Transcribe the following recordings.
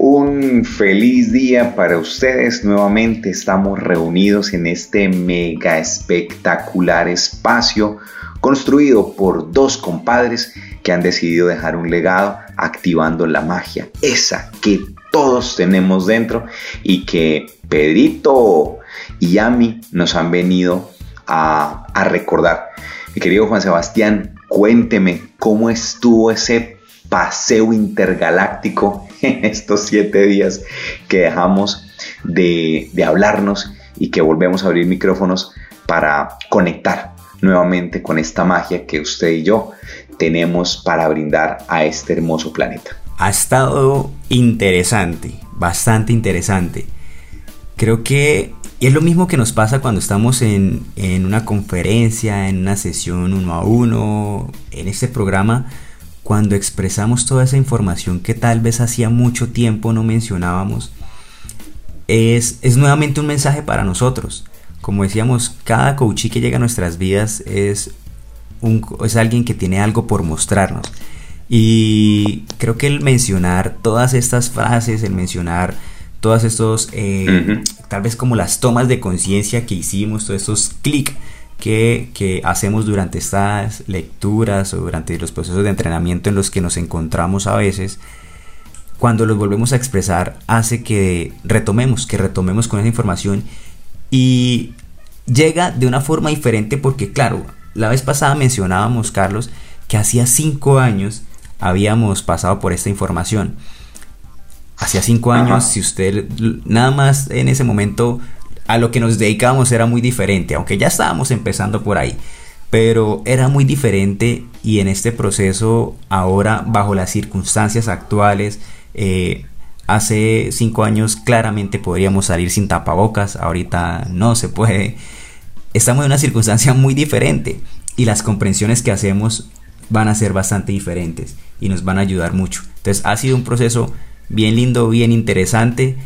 Un feliz día para ustedes. Nuevamente estamos reunidos en este mega espectacular espacio construido por dos compadres que han decidido dejar un legado activando la magia, esa que todos tenemos dentro y que Pedrito y Yami nos han venido a, a recordar. Mi querido Juan Sebastián, cuénteme cómo estuvo ese paseo intergaláctico en estos siete días que dejamos de, hablarnos y que volvemos a abrir micrófonos para conectar nuevamente con esta magia que usted y yo tenemos para brindar a este hermoso planeta. Ha estado interesante, bastante interesante. Creo que es lo mismo que nos pasa cuando estamos en, en una conferencia, en una sesión uno a uno, en este programa cuando expresamos toda esa información que tal vez hacía mucho tiempo no mencionábamos, es, es nuevamente un mensaje para nosotros. Como decíamos, cada coachí que llega a nuestras vidas es, un, es alguien que tiene algo por mostrarnos. Y creo que el mencionar todas estas frases, el mencionar todas estos, eh, tal vez como las tomas de conciencia que hicimos, todos estos clics que, hacemos durante estas lecturas o durante los procesos de entrenamiento en los que nos encontramos a veces, cuando los volvemos a expresar, hace que retomemos, que retomemos con esa información y llega de una forma diferente porque, claro, la vez pasada mencionábamos, Carlos, que hacía cinco años habíamos pasado por esta información. Hacía cinco años, si usted nada más en ese momento a lo que nos dedicábamos era muy diferente, aunque ya estábamos empezando por ahí. Pero era muy diferente y en este proceso, ahora bajo las circunstancias actuales, eh, hace cinco años claramente podríamos salir sin tapabocas, ahorita no se puede. Estamos en una circunstancia muy diferente y las comprensiones que hacemos van a ser bastante diferentes y nos van a ayudar mucho. Entonces ha sido un proceso bien lindo, bien interesante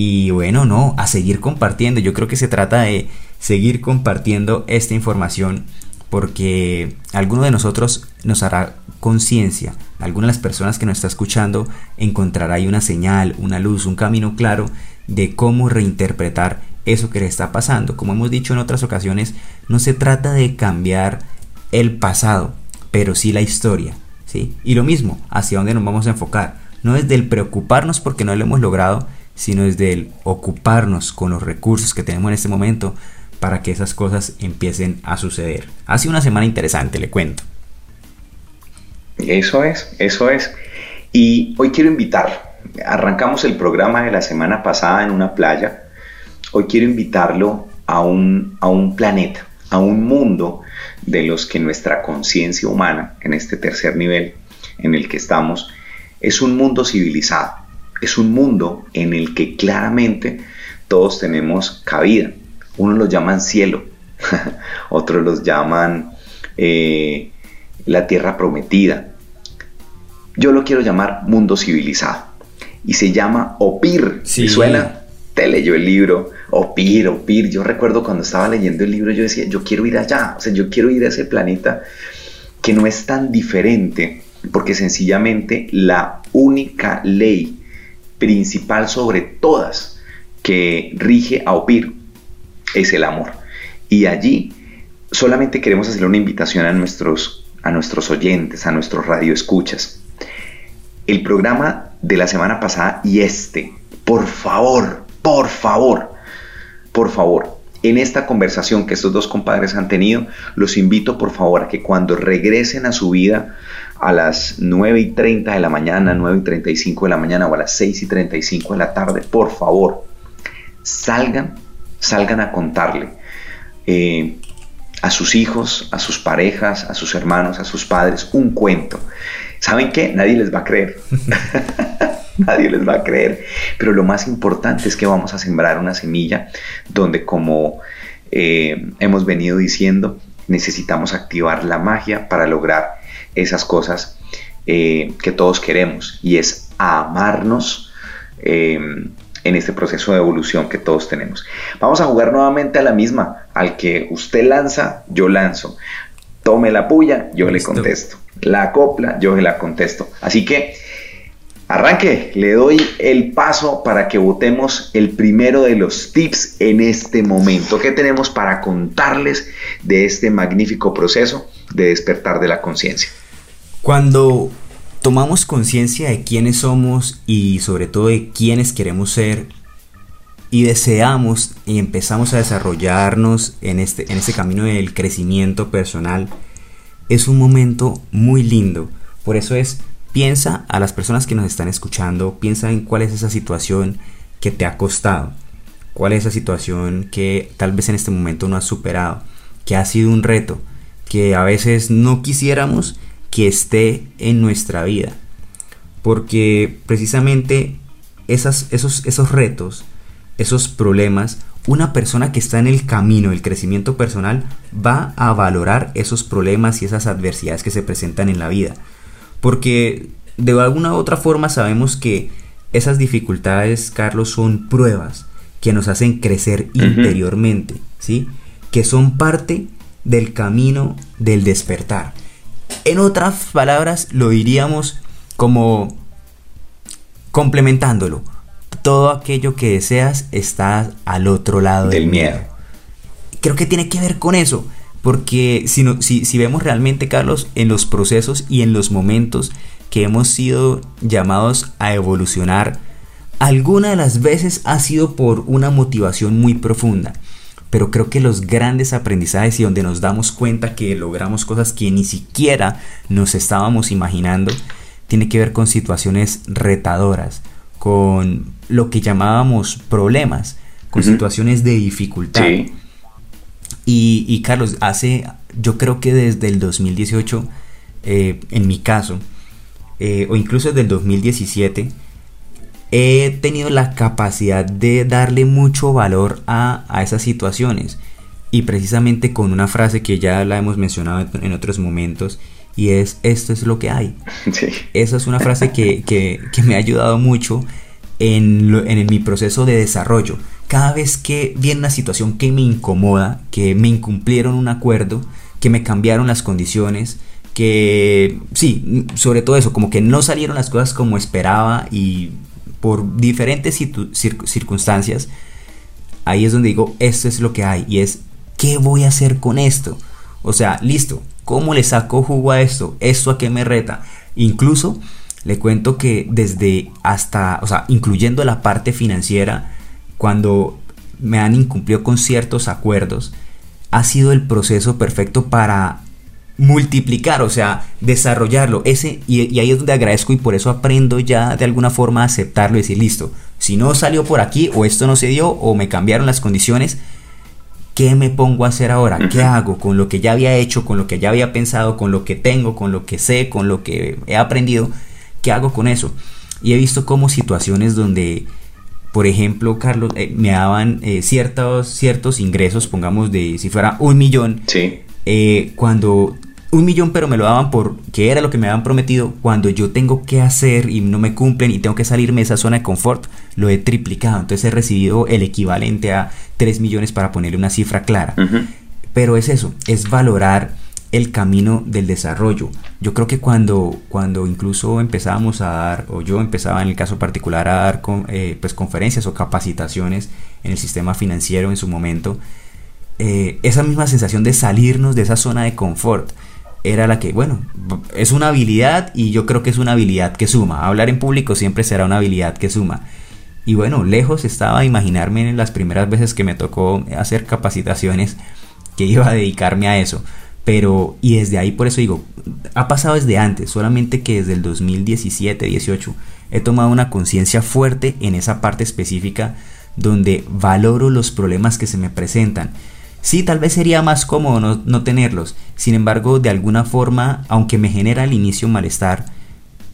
y bueno, no, a seguir compartiendo. Yo creo que se trata de seguir compartiendo esta información porque alguno de nosotros nos hará conciencia, alguna de las personas que nos está escuchando encontrará ahí una señal, una luz, un camino claro de cómo reinterpretar eso que le está pasando. Como hemos dicho en otras ocasiones, no se trata de cambiar el pasado, pero sí la historia, ¿sí? Y lo mismo, hacia dónde nos vamos a enfocar. No es del preocuparnos porque no lo hemos logrado, sino es del ocuparnos con los recursos que tenemos en este momento para que esas cosas empiecen a suceder. Ha sido una semana interesante, le cuento. Eso es, eso es. Y hoy quiero invitar, arrancamos el programa de la semana pasada en una playa, hoy quiero invitarlo a un, a un planeta, a un mundo de los que nuestra conciencia humana, en este tercer nivel en el que estamos, es un mundo civilizado es un mundo en el que claramente todos tenemos cabida. Unos los llaman cielo, otros los llaman eh, la tierra prometida. Yo lo quiero llamar mundo civilizado. Y se llama Opir. Si suena? Te leyó el libro. Opir, Opir. Yo recuerdo cuando estaba leyendo el libro, yo decía, yo quiero ir allá. O sea, yo quiero ir a ese planeta que no es tan diferente, porque sencillamente la única ley principal sobre todas que rige a OPIR es el amor. Y allí solamente queremos hacer una invitación a nuestros, a nuestros oyentes, a nuestros radioescuchas. El programa de la semana pasada y este, por favor, por favor, por favor, en esta conversación que estos dos compadres han tenido, los invito por favor a que cuando regresen a su vida a las 9 y 30 de la mañana, 9 y 35 de la mañana o a las 6 y 35 de la tarde, por favor, salgan, salgan a contarle eh, a sus hijos, a sus parejas, a sus hermanos, a sus padres un cuento. ¿Saben qué? Nadie les va a creer. nadie les va a creer. Pero lo más importante es que vamos a sembrar una semilla donde como eh, hemos venido diciendo, necesitamos activar la magia para lograr esas cosas eh, que todos queremos y es amarnos eh, en este proceso de evolución que todos tenemos. Vamos a jugar nuevamente a la misma, al que usted lanza, yo lanzo. Tome la puya, yo le contesto. La copla, yo la contesto. Así que arranque, le doy el paso para que votemos el primero de los tips en este momento. ¿Qué tenemos para contarles de este magnífico proceso de despertar de la conciencia? Cuando tomamos conciencia de quiénes somos y sobre todo de quiénes queremos ser y deseamos y empezamos a desarrollarnos en este, en este camino del crecimiento personal, es un momento muy lindo. Por eso es, piensa a las personas que nos están escuchando, piensa en cuál es esa situación que te ha costado, cuál es esa situación que tal vez en este momento no has superado, que ha sido un reto, que a veces no quisiéramos que esté en nuestra vida. Porque precisamente esas, esos, esos retos, esos problemas, una persona que está en el camino del crecimiento personal va a valorar esos problemas y esas adversidades que se presentan en la vida. Porque de alguna u otra forma sabemos que esas dificultades, Carlos, son pruebas que nos hacen crecer interiormente, ¿sí? Que son parte del camino del despertar. En otras palabras, lo diríamos como complementándolo. Todo aquello que deseas está al otro lado del, miedo. Creo que tiene que ver con eso. Porque si, si, si vemos realmente, Carlos, en los procesos y en los momentos que hemos sido llamados a evolucionar, alguna de las veces ha sido por una motivación muy profunda pero creo que los grandes aprendizajes y donde nos damos cuenta que logramos cosas que ni siquiera nos estábamos imaginando, tiene que ver con situaciones retadoras, con lo que llamábamos problemas, con situaciones de dificultad. Y, Carlos, hace, yo creo que desde el 2018, eh, en mi caso, eh, o incluso desde el 2017, he tenido la capacidad de darle mucho valor a, esas situaciones. Y precisamente con una frase que ya la hemos mencionado en otros momentos, y es, esto es lo que hay. Esa es una frase que, me ha ayudado mucho en, en mi proceso de desarrollo. Cada vez que viene una situación que me incomoda, que me incumplieron un acuerdo, que me cambiaron las condiciones, que sí, sobre todo eso, como que no salieron las cosas como esperaba y por diferentes circunstancias, ahí es donde digo, esto es lo que hay y es, ¿qué voy a hacer con esto? O sea, listo, ¿cómo le saco jugo a esto? ¿Esto a qué me reta? Incluso le cuento que desde hasta, o sea, incluyendo la parte financiera, cuando me han incumplido con ciertos acuerdos, ha sido el proceso perfecto para multiplicar, o sea, desarrollarlo. Ese, y, ahí es donde agradezco y por eso aprendo ya de alguna forma a aceptarlo y decir, listo, si no salió por aquí o esto no se dio o me cambiaron las condiciones, ¿qué me pongo a hacer ahora? ¿Qué hago con lo que ya había hecho, con lo que ya había pensado, con lo que tengo, con lo que sé, con lo que he aprendido? ¿Qué hago con eso? Y he visto como situaciones donde, por ejemplo, Carlos, eh, me daban eh, ciertos, ciertos ingresos, pongamos de si fuera un millón. Sí. Eh, cuando un millón, pero me lo daban por que era lo que me habían prometido. Cuando yo tengo que hacer y no me cumplen y tengo que salirme de esa zona de confort, lo he triplicado. Entonces he recibido el equivalente a 3 millones para ponerle una cifra clara. Pero es eso, es valorar el camino del desarrollo. Yo creo que cuando, cuando incluso empezábamos a dar, o yo empezaba en el caso particular a dar eh, pues conferencias o capacitaciones en el sistema financiero en su momento, eh, esa misma sensación de salirnos de esa zona de confort era la que, bueno, es una habilidad y yo creo que es una habilidad que suma. Hablar en público siempre será una habilidad que suma. Y bueno, lejos estaba imaginarme en las primeras veces que me tocó hacer capacitaciones que iba a dedicarme a eso. Pero, y desde ahí por eso digo, ha pasado desde antes, solamente que desde el 2017-18 he tomado una conciencia fuerte en esa parte específica donde valoro los problemas que se me presentan Sí, tal vez sería más cómodo no, tenerlos. Sin embargo, de alguna forma, aunque me genera al inicio malestar,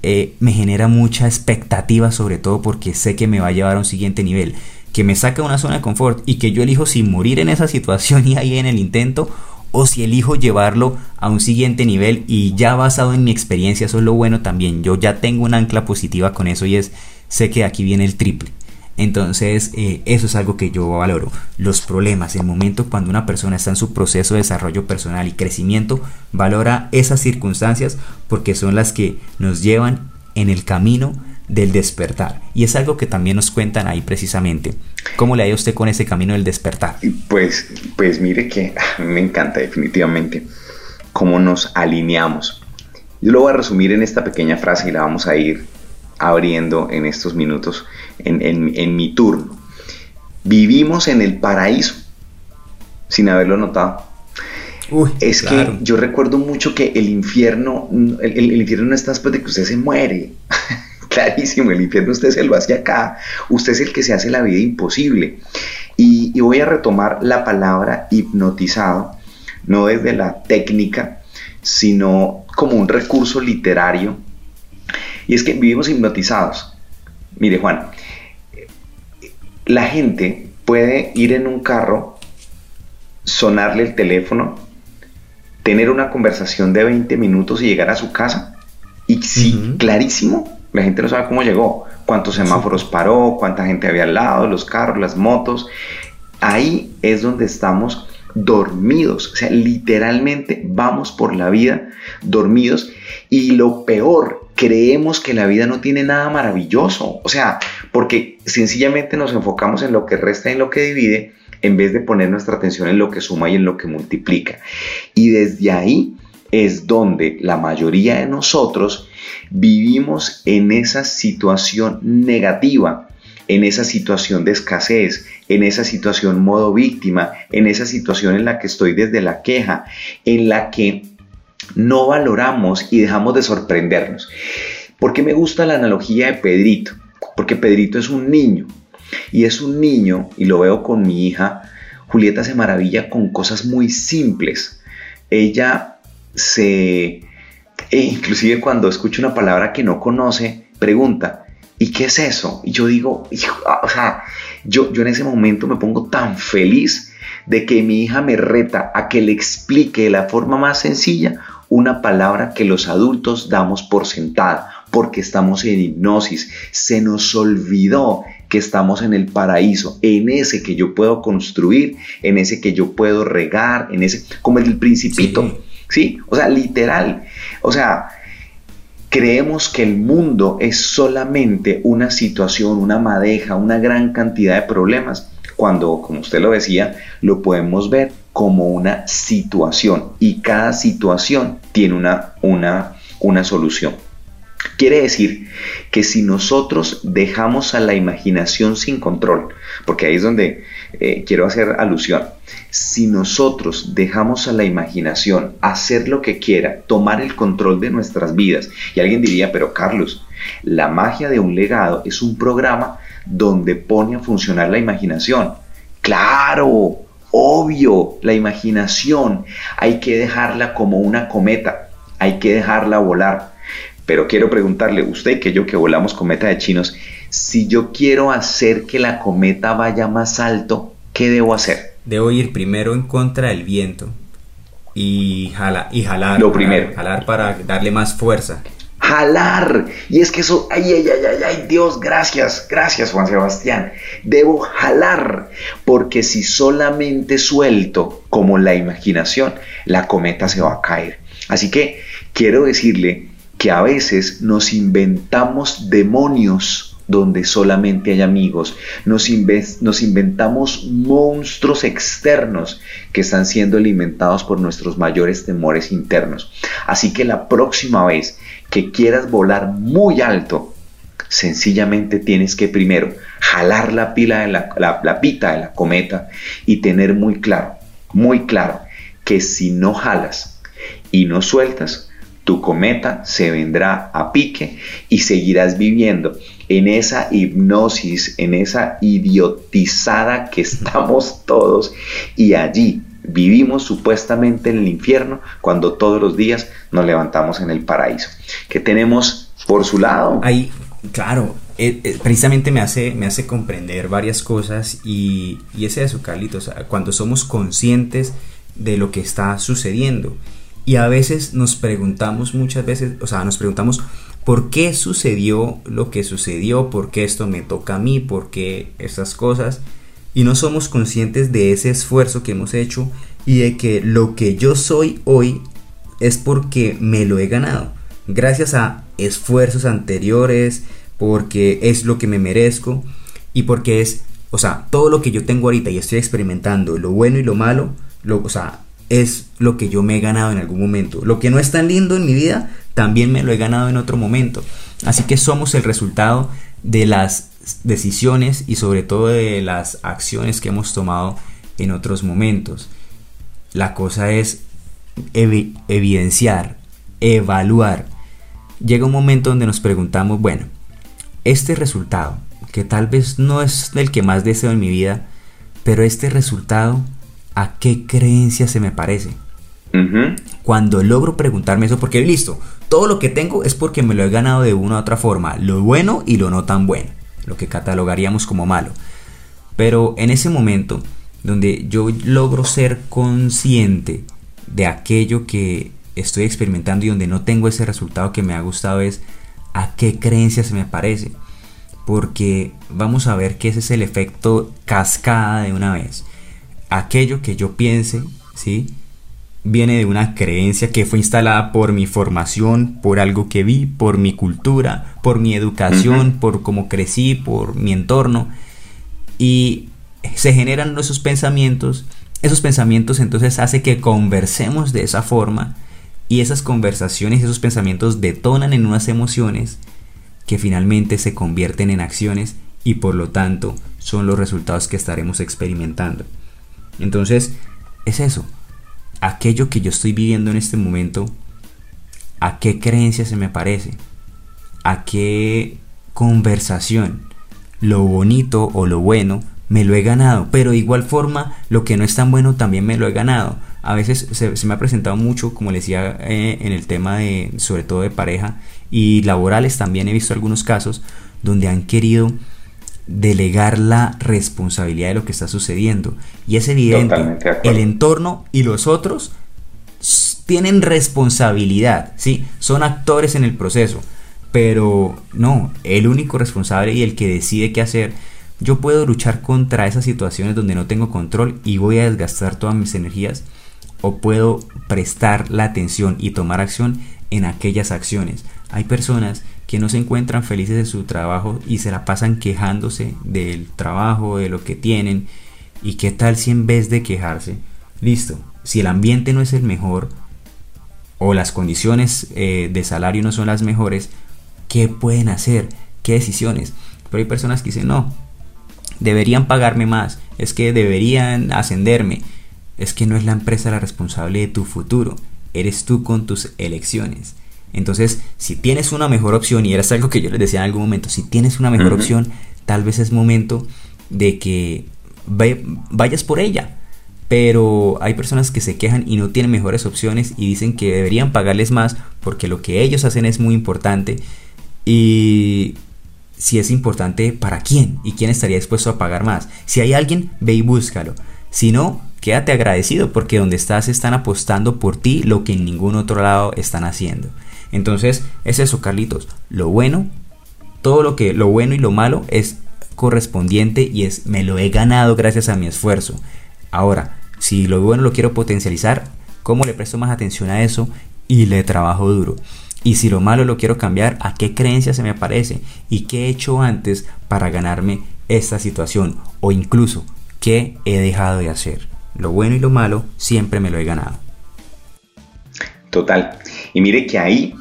eh, me genera mucha expectativa, sobre todo porque sé que me va a llevar a un siguiente nivel, que me saca de una zona de confort y que yo elijo si morir en esa situación y ahí en el intento o si elijo llevarlo a un siguiente nivel y ya basado en mi experiencia, eso es lo bueno también, yo ya tengo un ancla positiva con eso y es, sé que aquí viene el triple. Entonces, eh, eso es algo que yo valoro. Los problemas, el momento cuando una persona está en su proceso de desarrollo personal y crecimiento, valora esas circunstancias porque son las que nos llevan en el camino del despertar. Y es algo que también nos cuentan ahí precisamente. ¿Cómo le ha ido usted con ese camino del despertar? Pues, pues mire que a mí me encanta definitivamente cómo nos alineamos. Yo lo voy a resumir en esta pequeña frase y la vamos a ir abriendo en estos minutos en, mi turno. Vivimos en el paraíso sin haberlo notado. es que yo recuerdo mucho que el infierno, el, infierno no está después de que usted se muere. Clarísimo, el infierno usted se lo hace acá. Usted es el que se hace la vida imposible. Y, voy a retomar la palabra hipnotizado, no desde la técnica, sino como un recurso literario. Y es que vivimos hipnotizados. Mire Juan, la gente puede ir en un carro, sonarle el teléfono, tener una conversación de 20 minutos y llegar a su casa. Y sí, clarísimo, la gente no sabe cómo llegó, cuántos semáforos paró, cuánta gente había al lado, los carros, las motos. Ahí es donde estamos dormidos, o sea, literalmente vamos por la vida dormidos y lo peor, creemos que la vida no tiene nada maravilloso, o sea, porque sencillamente nos enfocamos en lo que resta y en lo que divide en vez de poner nuestra atención en lo que suma y en lo que multiplica. Y desde ahí es donde la mayoría de nosotros vivimos en esa situación negativa, en esa situación de escasez, en esa situación modo víctima, en esa situación en la que estoy desde la queja, en la que no valoramos y dejamos de sorprendernos. ¿Por qué me gusta la analogía de Pedrito? Porque Pedrito es un niño y es un niño, y lo veo con mi hija, Julieta se maravilla con cosas muy simples. Ella se, e inclusive cuando escucha una palabra que no conoce, pregunta, ¿y qué es eso? Y yo digo, o sea, yo, yo en ese momento me pongo tan feliz de que mi hija me reta a que le explique de la forma más sencilla una palabra que los adultos damos por sentada, porque estamos en hipnosis. Se nos olvidó que estamos en el paraíso, en ese que yo puedo construir, en ese que yo puedo regar, en ese, como el principito, ¿sí? O sea, literal. O sea, creemos que el mundo es solamente una situación, una madeja, una gran cantidad de problemas, cuando, como usted lo decía, lo podemos ver como una situación y cada situación tiene una, una, una solución. Quiere decir que si nosotros dejamos a la imaginación sin control, porque ahí es donde eh, quiero hacer alusión, si nosotros dejamos a la imaginación hacer lo que quiera, tomar el control de nuestras vidas, y alguien diría, pero Carlos, la magia de un legado es un programa donde pone a funcionar la imaginación. Claro, obvio, la imaginación hay que dejarla como una cometa, hay que dejarla volar pero quiero preguntarle, usted que yo que volamos cometa de chinos, si yo quiero hacer que la cometa vaya más alto, ¿qué debo hacer? Debo ir primero en contra del viento y, jala, y jalar. Lo primero. Jalar para darle más fuerza. Jalar. Y es que eso, ay, ay, ay, ay, ay, Dios, gracias, gracias Juan Sebastián. Debo jalar, porque si solamente suelto como la imaginación, la cometa se va a caer. Así que quiero decirle que a veces nos inventamos demonios donde solamente hay amigos, nos, nos, inventamos monstruos externos que están siendo alimentados por nuestros mayores temores internos. Así que la próxima vez que quieras volar muy alto, sencillamente tienes que primero jalar la, pila de la, la pita de la cometa y tener muy claro, muy claro, que si no jalas y no sueltas, tu cometa se vendrá a pique y seguirás viviendo en esa hipnosis, en esa idiotizada que estamos todos y allí vivimos supuestamente en el infierno cuando todos los días nos levantamos en el paraíso. Que tenemos por su lado. Ahí, claro, eh, eh, precisamente me hace, me hace comprender varias cosas y, y es eso, Carlitos, cuando somos conscientes de lo que está sucediendo. Y a veces nos preguntamos muchas veces, o sea, nos preguntamos por qué sucedió lo que sucedió, por qué esto me toca a mí, por qué estas cosas. Y no somos conscientes de ese esfuerzo que hemos hecho y de que lo que yo soy hoy es porque me lo he ganado. Gracias a esfuerzos anteriores, porque es lo que me merezco y porque es, o sea, todo lo que yo tengo ahorita y estoy experimentando, lo bueno y lo malo, lo, o sea, es lo que yo me he ganado en algún momento. Lo que no es tan lindo en mi vida, también me lo he ganado en otro momento. Así que somos el resultado de las decisiones y sobre todo de las acciones que hemos tomado en otros momentos. La cosa es evidenciar, evaluar. Llega un momento donde nos preguntamos, bueno, este resultado, que tal vez no es el que más deseo en mi vida, pero este resultado a qué creencia se me parece. Cuando logro preguntarme eso, porque listo, todo lo que tengo es porque me lo he ganado de una u otra forma, lo bueno y lo no tan bueno, lo que catalogaríamos como malo. Pero en ese momento, donde yo logro ser consciente de aquello que estoy experimentando y donde no tengo ese resultado que me ha gustado, es a qué creencia se me parece. Porque vamos a ver que ese es el efecto cascada de una vez aquello que yo piense, ¿sí? Viene de una creencia que fue instalada por mi formación, por algo que vi, por mi cultura, por mi educación, por cómo crecí, por mi entorno. Y se generan esos pensamientos. Esos pensamientos entonces hace que conversemos de esa forma y esas conversaciones, esos pensamientos detonan en unas emociones que finalmente se convierten en acciones y por lo tanto son los resultados que estaremos experimentando. Entonces, es eso. Aquello que yo estoy viviendo en este momento, ¿a qué creencia se me parece? ¿A qué conversación? Lo bonito o lo bueno me lo he ganado, pero de igual forma lo que no es tan bueno también me lo he ganado. A veces se, me ha presentado mucho, como les decía, eh, en el tema de, sobre todo de pareja y laborales también he visto algunos casos donde han querido delegar la responsabilidad de lo que está sucediendo. Y es evidente, el entorno y los otros tienen responsabilidad, ¿sí? Son actores en el proceso, pero no, el único responsable y el que decide qué hacer, yo puedo luchar contra esas situaciones donde no tengo control y voy a desgastar todas mis energías, o puedo prestar la atención y tomar acción en aquellas acciones. Hay personas que no se encuentran felices en su trabajo y se la pasan quejándose del trabajo, de lo que tienen. ¿Y qué tal si en vez de quejarse, listo, si el ambiente no es el mejor o las condiciones eh, de salario no son las mejores, ¿qué pueden hacer? ¿Qué decisiones? Pero hay personas que dicen, no, deberían pagarme más, es que deberían ascenderme, es que no es la empresa la responsable de tu futuro, eres tú con tus elecciones. Entonces, si tienes una mejor opción, y era algo que yo les decía en algún momento, si tienes una mejor opción, tal vez es momento de que vayas por ella. Pero hay personas que se quejan y no tienen mejores opciones y dicen que deberían pagarles más porque lo que ellos hacen es muy importante. Y si es importante, ¿para quién? ¿Y quién estaría dispuesto a pagar más? Si hay alguien, ve y búscalo. Si no, quédate agradecido porque donde estás están apostando por ti lo que en ningún otro lado están haciendo. Entonces, es eso, Carlitos. Lo bueno, todo lo que, lo bueno y lo malo es correspondiente y es, me lo he ganado gracias a mi esfuerzo. Ahora, si lo bueno lo quiero potencializar, ¿cómo le presto más atención a eso? Y le trabajo duro. Y si lo malo lo quiero cambiar, ¿a qué creencia se me aparece? ¿Y qué he hecho antes para ganarme esta situación? O incluso, ¿qué he dejado de hacer? Lo bueno y lo malo siempre me lo he ganado. Total. Y mire que ahí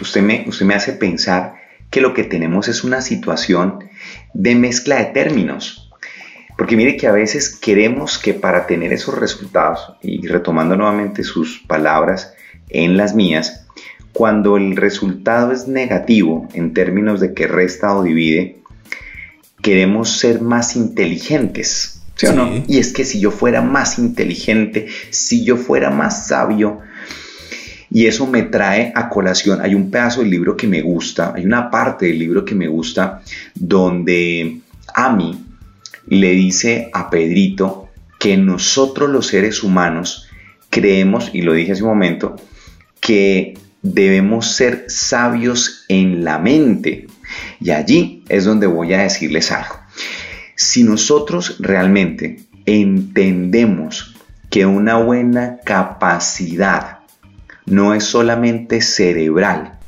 usted, me, usted me hace pensar que lo que tenemos es una situación de mezcla de términos. Porque mire que a veces queremos que para tener esos resultados, y retomando nuevamente sus palabras en las mías, cuando el resultado es negativo en términos de que resta o divide, queremos ser más inteligentes. ¿Sí o no? Y es que si yo fuera más inteligente, si yo fuera más sabio, Y eso me trae a colación, hay un pedazo del libro que me gusta, hay una parte del libro que me gusta donde Ami le dice a Pedrito que nosotros los seres humanos creemos, y lo dije hace un momento, que debemos ser sabios en la mente. Y allí es donde voy a decirles algo. Si nosotros realmente entendemos que una buena capacidad no es solamente cerebral,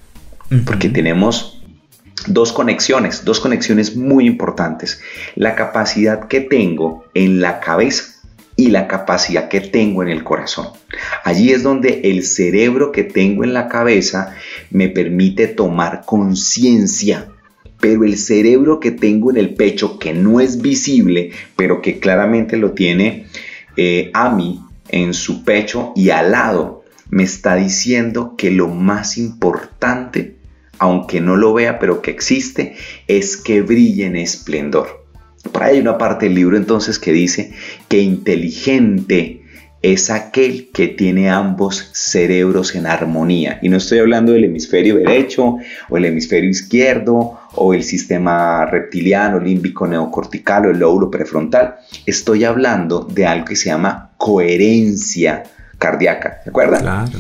porque tenemos dos conexiones, dos conexiones muy importantes. La capacidad que tengo en la cabeza y la capacidad que tengo en el corazón. Allí es donde el cerebro que tengo en la cabeza me permite tomar conciencia pero el cerebro que tengo en el pecho, que no es visible, pero que claramente lo tiene eh, a mí en su pecho y al lado, me está diciendo que lo más importante, aunque no lo vea, pero que existe, es que brille en esplendor. Por ahí hay una parte del libro entonces que dice que inteligente es aquel que tiene ambos cerebros en armonía. Y no estoy hablando del hemisferio derecho o el hemisferio izquierdo o el sistema reptiliano, límbico, neocortical o el lóbulo prefrontal. Estoy hablando de algo que se llama coherencia cardíaca, ¿de acuerdo? Claro.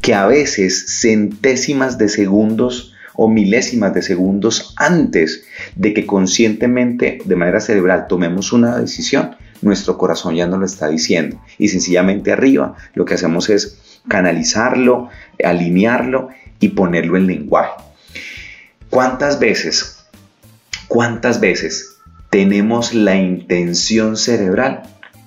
Que a veces centésimas de segundos o milésimas de segundos antes de que conscientemente, de manera cerebral, tomemos una decisión, nuestro corazón ya no lo está diciendo. Y sencillamente arriba lo que hacemos es canalizarlo, alinearlo y ponerlo en lenguaje. ¿Cuántas veces, cuántas veces tenemos la intención cerebral,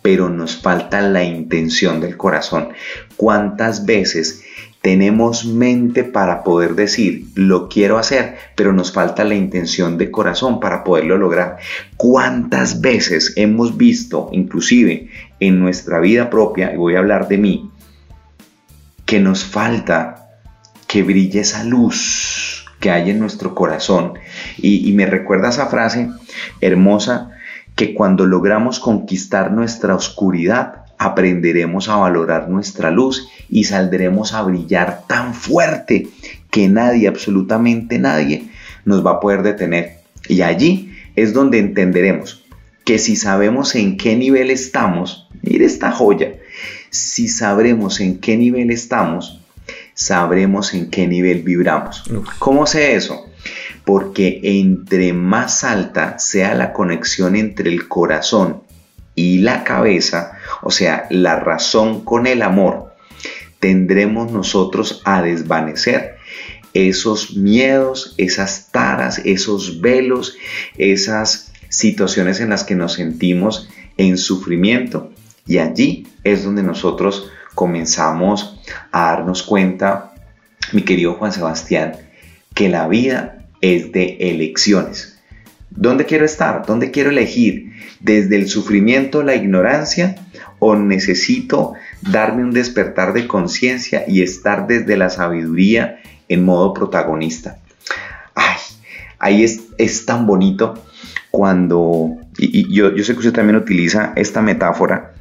pero nos falta la intención del corazón? ¿Cuántas veces tenemos mente para poder decir, lo quiero hacer, pero nos falta la intención de corazón para poderlo lograr. ¿Cuántas veces hemos visto, inclusive en nuestra vida propia, y voy a hablar de mí, que nos falta que brille esa luz que hay en nuestro corazón? Y, y me recuerda esa frase hermosa que cuando logramos conquistar nuestra oscuridad, aprenderemos a valorar nuestra luz y saldremos a brillar tan fuerte que nadie, absolutamente nadie, nos va a poder detener. Y allí es donde entenderemos que si sabemos en qué nivel estamos, mire esta joya, si sabremos en qué nivel estamos, sabremos en qué nivel vibramos. ¿Cómo sé eso? Porque entre más alta sea la conexión entre el corazón y la cabeza, o sea, la razón con el amor, tendremos nosotros a desvanecer esos miedos, esas taras, esos velos, esas situaciones en las que nos sentimos en sufrimiento. Y allí es donde nosotros comenzamos a darnos cuenta, mi querido Juan Sebastián, que la vida es de elecciones. ¿Dónde quiero estar? ¿Dónde quiero elegir? ¿Desde el sufrimiento, la ignorancia? ¿O necesito darme un despertar de conciencia y estar desde la sabiduría en modo protagonista? Ay, ahí es, tan bonito cuando, y, yo, yo sé que usted también utiliza esta metáfora,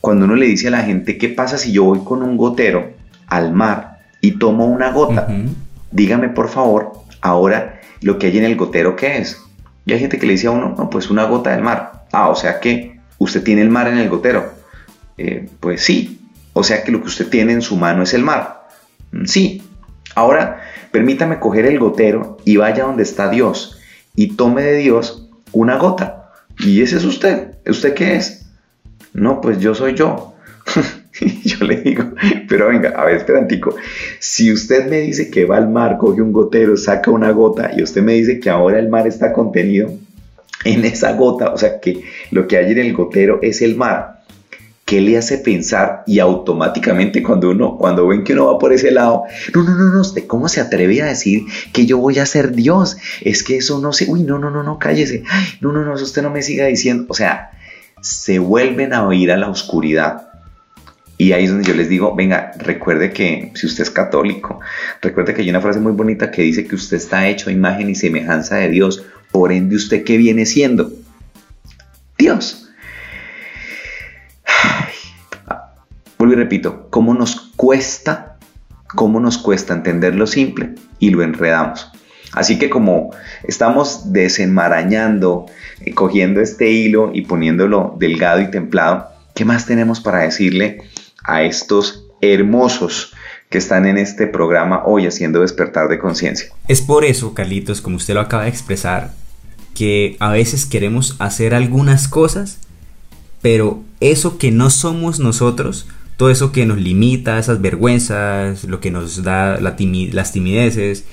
cuando uno le dice a la gente, ¿qué pasa si yo voy con un gotero al mar y tomo una gota? Dígame por favor, ahora lo que hay en el gotero, ¿qué es? Y hay gente que le dice a uno, no, pues una gota del mar. Ah, o sea que usted tiene el mar en el gotero. Eh, pues sí. O sea que lo que usted tiene en su mano es el mar. Mm, sí. Ahora, permítame coger el gotero y vaya donde está Dios y tome de Dios una gota. Y ese es usted. ¿Usted qué es? No, pues yo soy yo. yo le digo, pero venga, a ver, esperantico, si usted me dice que va al mar, coge un gotero, saca una gota y usted me dice que ahora el mar está contenido en esa gota, o sea que lo que hay en el gotero es el mar, ¿qué le hace pensar? Y automáticamente cuando uno, cuando ven que uno va por ese lado, no, no, no, no, usted cómo se atreve a decir que yo voy a ser Dios, es que eso no se, uy, no, no, no, no, cállese, no, no, no, usted no me siga diciendo, o sea, se vuelven a oír a la oscuridad y ahí es donde yo les digo, venga, recuerde que si usted es católico, recuerde que hay una frase muy bonita que dice que usted está hecho a imagen y semejanza de Dios, por ende usted qué viene siendo? Dios. Vuelvo y repito, ¿cómo nos cuesta cómo nos cuesta entender lo simple y lo enredamos. Así que como estamos desenmarañando, eh, cogiendo este hilo y poniéndolo delgado y templado, ¿qué más tenemos para decirle a estos hermosos que están en este programa hoy haciendo despertar de conciencia? Es por eso, Carlitos, como usted lo acaba de expresar, que a veces queremos hacer algunas cosas, pero eso que no somos nosotros, todo eso que nos limita, esas vergüenzas, lo que nos da las timideces,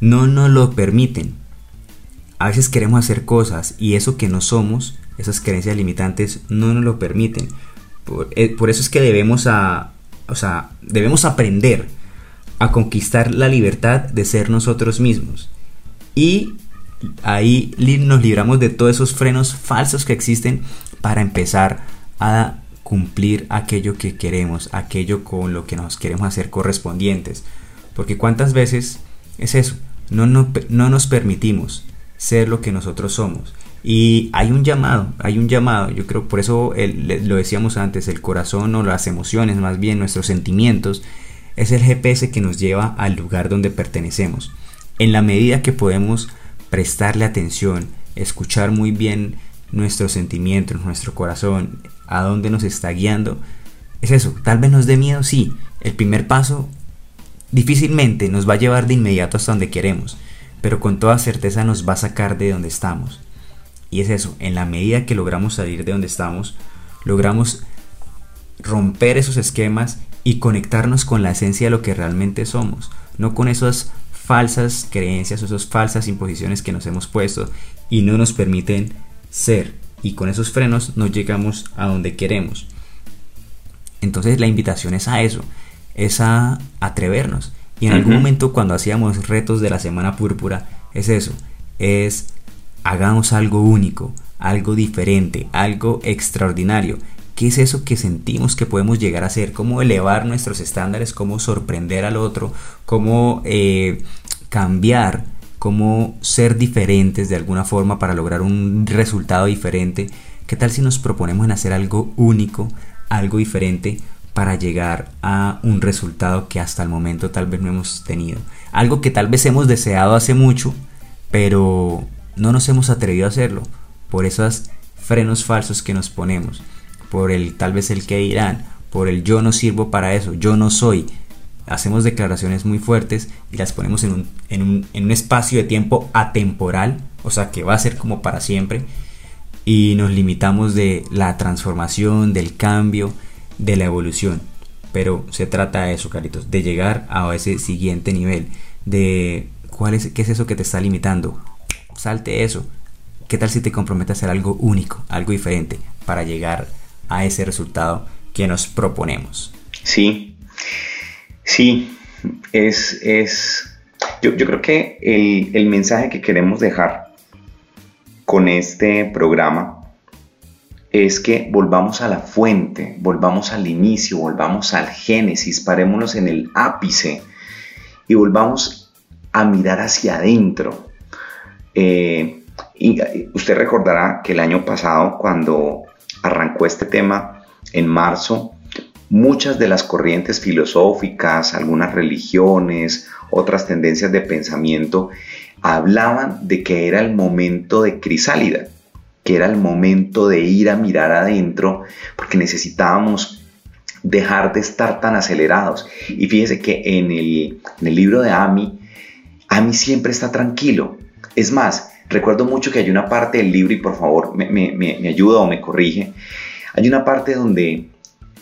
no nos lo permiten. A veces queremos hacer cosas y eso que no somos, esas creencias limitantes, no nos lo permiten. Por, eh, eso es que debemos, a, o sea, debemos aprender a conquistar la libertad de ser nosotros mismos. Y ahí nos libramos de todos esos frenos falsos que existen para empezar a cumplir aquello que queremos, aquello con lo que nos queremos hacer correspondientes. Porque cuántas veces es eso, no, no, nos permitimos ser lo que nosotros somos. Y hay un llamado, hay un llamado, yo creo, por eso lo decíamos antes, el corazón o las emociones, más bien nuestros sentimientos, es el GPS que nos lleva al lugar donde pertenecemos. En la medida que podemos prestarle atención, escuchar muy bien nuestros sentimientos, nuestro corazón, a dónde nos está guiando, es eso, tal vez nos dé miedo, sí, el primer paso difícilmente nos va a llevar de inmediato hasta donde queremos, pero con toda certeza nos va a sacar de donde estamos. Y es eso, en la medida que logramos salir de donde estamos, logramos romper esos esquemas y conectarnos con la esencia de lo que realmente somos, no con esas falsas creencias o esas falsas imposiciones que nos hemos puesto y no nos permiten ser. Y con esos frenos no llegamos a donde queremos. Entonces la invitación es a eso, es a atrevernos. Y en algún momento cuando hacíamos retos de la semana púrpura, es eso, es hagamos algo único, algo diferente, algo extraordinario. ¿Qué es eso que sentimos que podemos llegar a hacer? ¿Cómo elevar nuestros estándares? ¿Cómo sorprender al otro? ¿Cómo eh, cambiar? ¿Cómo ser diferentes de alguna forma para lograr un resultado diferente? ¿Qué tal si nos proponemos en hacer algo único, algo diferente? para llegar a un resultado que hasta el momento tal vez no hemos tenido. Algo que tal vez hemos deseado hace mucho, pero no nos hemos atrevido a hacerlo por esos frenos falsos que nos ponemos, por el tal vez el que dirán, por el yo no sirvo para eso, yo no soy. Hacemos declaraciones muy fuertes y las ponemos en un, en un, en un espacio de tiempo atemporal, o sea que va a ser como para siempre, y nos limitamos de la transformación, del cambio, de la evolución. Pero se trata de eso, Caritos, de llegar a ese siguiente nivel, de cuál es, qué es eso que te está limitando. Salte eso. ¿Qué tal si te comprometes a hacer algo único, algo diferente, para llegar a ese resultado que nos proponemos? Sí, sí, es, es yo, yo creo que el, el mensaje que queremos dejar con este programa es que volvamos a la fuente, volvamos al inicio, volvamos al génesis, parémonos en el ápice y volvamos a mirar hacia adentro. Eh, y usted recordará que el año pasado, cuando arrancó este tema en marzo, muchas de las corrientes filosóficas, algunas religiones, otras tendencias de pensamiento, hablaban de que era el momento de crisálida que era el momento de ir a mirar adentro, porque necesitábamos dejar de estar tan acelerados. Y fíjese que en el, libro de Ami, Ami siempre está tranquilo. Es más, recuerdo mucho que hay una parte del libro, y por favor me, ayuda o me corrige, hay una parte donde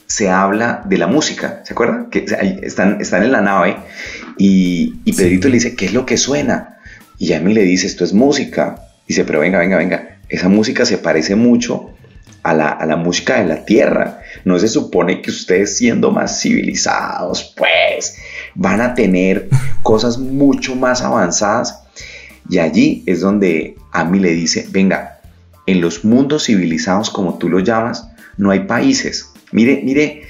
se habla de la música, ¿se acuerdan? Que están, están en la nave y, y Pedrito le dice, ¿qué es lo que suena? Y Ami le dice, esto es música. Dice, pero venga, venga, venga, esa música se parece mucho a la, música de la tierra. No se supone que ustedes siendo más civilizados, pues van a tener cosas mucho más avanzadas. Y allí es donde Ami le dice, venga, en los mundos civilizados como tú lo llamas, no hay países. Mire, mire,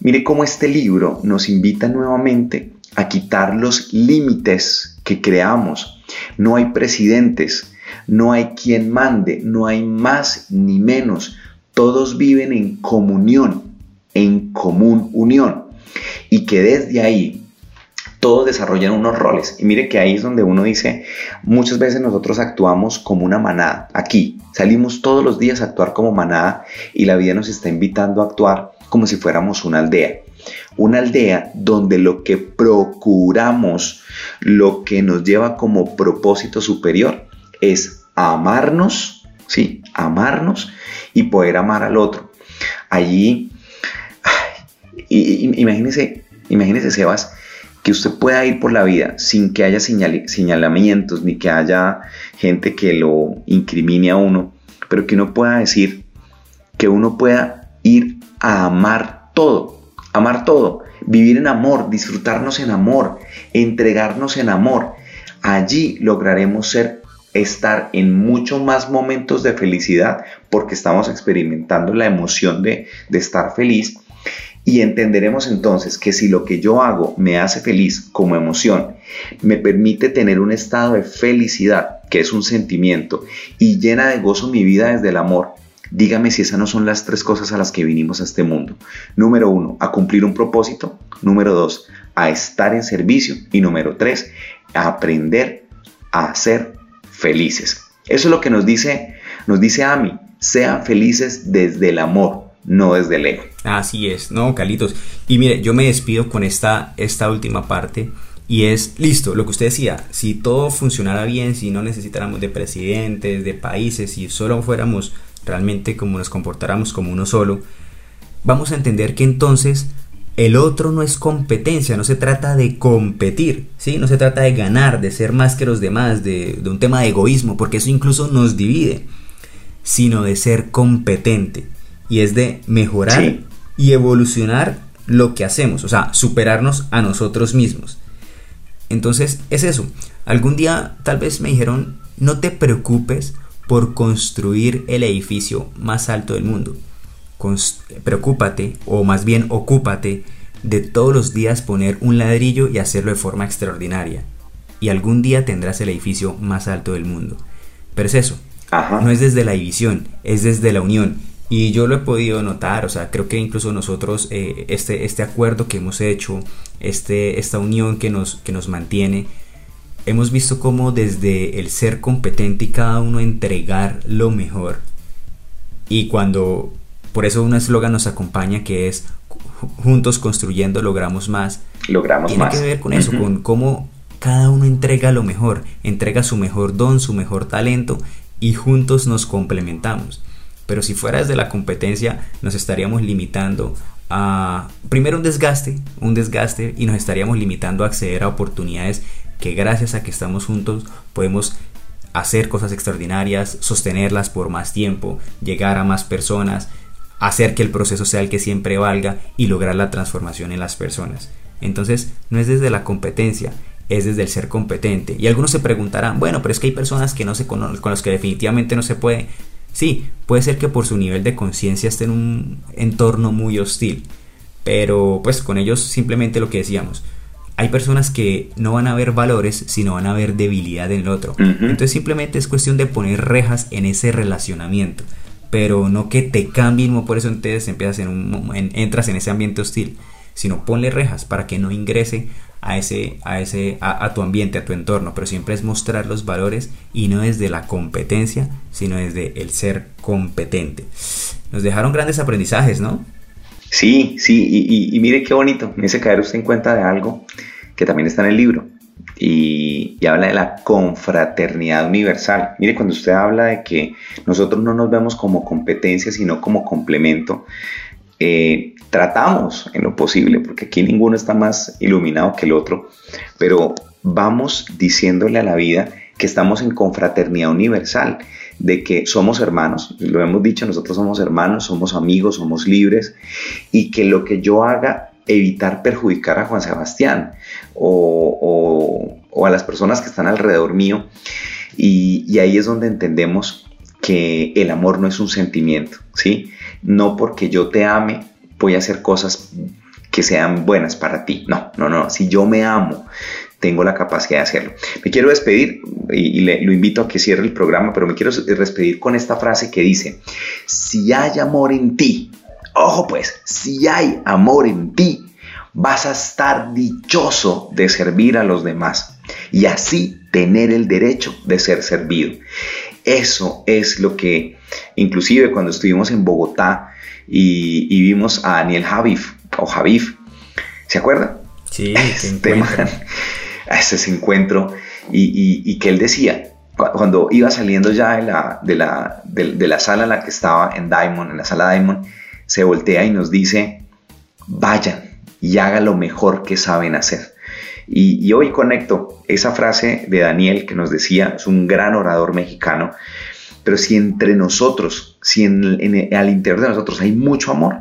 mire cómo este libro nos invita nuevamente a quitar los límites que creamos. No hay presidentes, no hay quien mande, no hay más ni menos. Todos viven en comunión, en común unión. Y que desde ahí todos desarrollan unos roles. Y mire que ahí es donde uno dice, muchas veces nosotros actuamos como una manada. Aquí salimos todos los días a actuar como manada y la vida nos está invitando a actuar como si fuéramos una aldea. Una aldea donde lo que procuramos, lo que nos lleva como propósito superior es amarnos, ¿sí? Amarnos y poder amar al otro. Allí, imagínese, imagínese, Sebas, que usted pueda ir por la vida sin que haya señalamientos ni que haya gente que lo incrimine a uno, pero que uno pueda decir que uno pueda ir a amar todo, amar todo, vivir en amor, disfrutarnos en amor, entregarnos en amor. Allí lograremos ser estar en muchos más momentos de felicidad porque estamos experimentando la emoción de, de estar feliz y entenderemos entonces que si lo que yo hago me hace feliz como emoción, me permite tener un estado de felicidad, que es un sentimiento, y llena de gozo mi vida desde el amor, dígame si esas no son las tres cosas a las que vinimos a este mundo. Número uno, a cumplir un propósito. Número dos, a estar en servicio. Y número tres, a aprender a ser felices. Eso es lo que nos dice, nos dice Ami, sean felices desde el amor no desde el ego. Así es, no, Calitos. Y mire, yo me despido con esta, esta última parte. Y es, listo, lo que usted decía, si todo funcionara bien, si no necesitáramos de presidentes, de países, si solo fuéramos realmente como nos comportáramos como uno solo, vamos a entender que entonces el otro no es competencia, no se trata de competir, ¿sí? no se trata de ganar, de ser más que los demás, de, de un tema de egoísmo, porque eso incluso nos divide, sino de ser competente y es de mejorar y evolucionar lo que hacemos, o sea, superarnos a nosotros mismos. Entonces es eso. Algún día tal vez me dijeron, no te preocupes por construir el edificio más alto del mundo. preocúpate, o más bien ocúpate, de todos los días poner un ladrillo y hacerlo de forma extraordinaria. Y algún día tendrás el edificio más alto del mundo. Pero es eso. No es desde la división, es desde la unión. Y yo lo he podido notar, o sea, creo que incluso nosotros, eh, este, este acuerdo que hemos hecho, este, esta unión que nos, que nos mantiene, hemos visto cómo desde el ser competente y cada uno entregar lo mejor. Y cuando, por eso un eslogan nos acompaña que es juntos construyendo logramos más. Logramos más. Tiene que ver con eso, con cómo cada uno entrega lo mejor, entrega su mejor don, su mejor talento y juntos nos complementamos. Pero si fuera desde la competencia, nos estaríamos limitando a, primero, un desgaste, un desgaste, y nos estaríamos limitando a acceder a oportunidades que gracias a que estamos juntos podemos hacer cosas extraordinarias, sostenerlas por más tiempo, llegar a más personas, hacer que el proceso sea el que siempre valga y lograr la transformación en las personas. Entonces, no es desde la competencia, es desde el ser competente. Y algunos se preguntarán, bueno, pero es que hay personas que no se con, con las que definitivamente no se puede. Sí, puede ser que por su nivel de conciencia esté en un entorno muy hostil, pero pues con ellos simplemente lo que decíamos, hay personas que no van a ver valores, sino van a ver debilidad en el otro. Entonces simplemente es cuestión de poner rejas en ese relacionamiento, pero no que te cambien, por eso entonces empiezas en un, entras en ese ambiente hostil, sino ponle rejas para que no ingrese a ese, a ese, a, tu ambiente, a tu entorno, pero siempre es mostrar los valores y no desde la competencia, sino desde el ser competente. Nos dejaron grandes aprendizajes, ¿no? Sí, sí, y, mire qué bonito, me hace caer usted en cuenta de algo que también está en el libro y, y habla de la confraternidad universal. Mire, cuando usted habla de que nosotros no nos vemos como competencia, sino como complemento, eh, tratamos en lo posible, porque aquí ninguno está más iluminado que el otro, pero vamos diciéndole a la vida que estamos en confraternidad universal, de que somos hermanos, lo hemos dicho, nosotros somos hermanos, somos amigos, somos libres, y que lo que yo haga, evitar perjudicar a Juan Sebastián o, a las personas que están alrededor mío, y, y ahí es donde entendemos que el amor no es un sentimiento, ¿sí? No porque yo te ame voy a hacer cosas que sean buenas para ti. No, no, no. Si yo me amo, tengo la capacidad de hacerlo. Me quiero despedir y, le, lo invito a que cierre el programa, pero me quiero despedir con esta frase que dice, si hay amor en ti, ojo pues, si hay amor en ti, vas a estar dichoso de servir a los demás y así tener el derecho de ser servido. Eso es lo que, inclusive cuando estuvimos en Bogotá y, vimos a Daniel Javif, o Javif, ¿se acuerda? Sí, este man, a ese encuentro y, que él decía, cuando iba saliendo ya de la, de, la, de la sala en la que estaba en Diamond, en la sala Diamond, se voltea y nos dice, vayan y hagan lo mejor que saben hacer. Y, hoy conecto esa frase de Daniel que nos decía, es un gran orador mexicano, pero si entre nosotros, si en, al interior de nosotros hay mucho amor,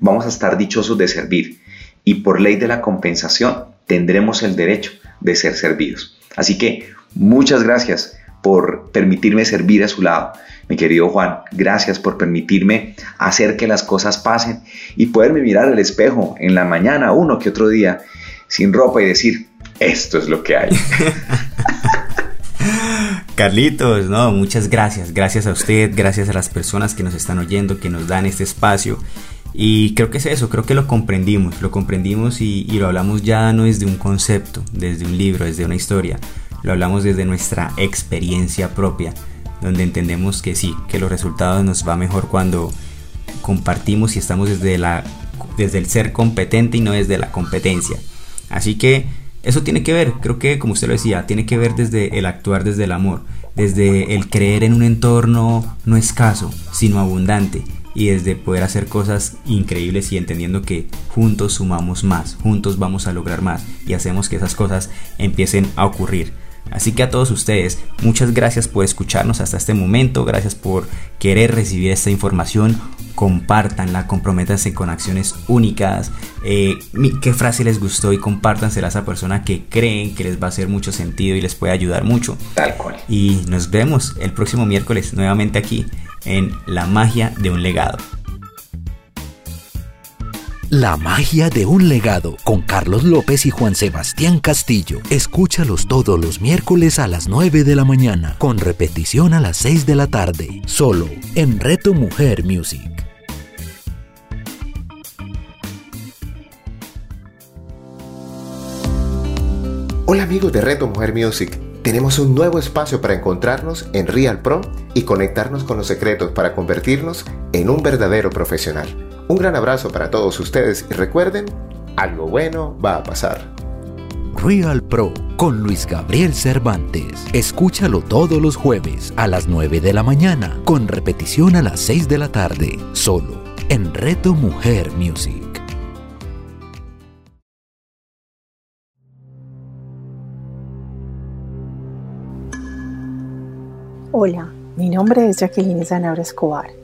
vamos a estar dichosos de servir. Y por ley de la compensación tendremos el derecho de ser servidos. Así que muchas gracias por permitirme servir a su lado. Mi querido Juan, gracias por permitirme hacer que las cosas pasen y poderme mirar al espejo en la mañana, uno que otro día, sin ropa y decir, esto es lo que hay. Carlitos, no, muchas gracias. Gracias a usted, gracias a las personas que nos están oyendo, que nos dan este espacio. Y creo que es eso, creo que lo comprendimos, lo comprendimos y, lo hablamos ya no desde un concepto, desde un libro, desde una historia, lo hablamos desde nuestra experiencia propia, donde entendemos que sí, que los resultados nos va mejor cuando compartimos y estamos desde, la, desde el ser competente y no desde la competencia. Así que eso tiene que ver, creo que como usted lo decía, tiene que ver desde el actuar desde el amor, desde el creer en un entorno no escaso, sino abundante, y desde poder hacer cosas increíbles y entendiendo que juntos sumamos más, juntos vamos a lograr más y hacemos que esas cosas empiecen a ocurrir. Así que a todos ustedes, muchas gracias por escucharnos hasta este momento, gracias por querer recibir esta información, compártanla, comprométanse con acciones únicas, eh, qué frase les gustó y compártansela a esa persona que creen que les va a hacer mucho sentido y les puede ayudar mucho. Tal cual. Y nos vemos el próximo miércoles nuevamente aquí en La magia de un legado. La magia de un legado con Carlos López y Juan Sebastián Castillo. Escúchalos todos los miércoles a las 9 de la mañana, con repetición a las 6 de la tarde, solo en Reto Mujer Music. Hola amigos de Reto Mujer Music. Tenemos un nuevo espacio para encontrarnos en Real Pro y conectarnos con los secretos para convertirnos en un verdadero profesional. Un gran abrazo para todos ustedes y recuerden, algo bueno va a pasar. Real Pro con Luis Gabriel Cervantes. Escúchalo todos los jueves a las 9 de la mañana, con repetición a las 6 de la tarde, solo en Reto Mujer Music. Hola, mi nombre es Jacqueline Zanabra Escobar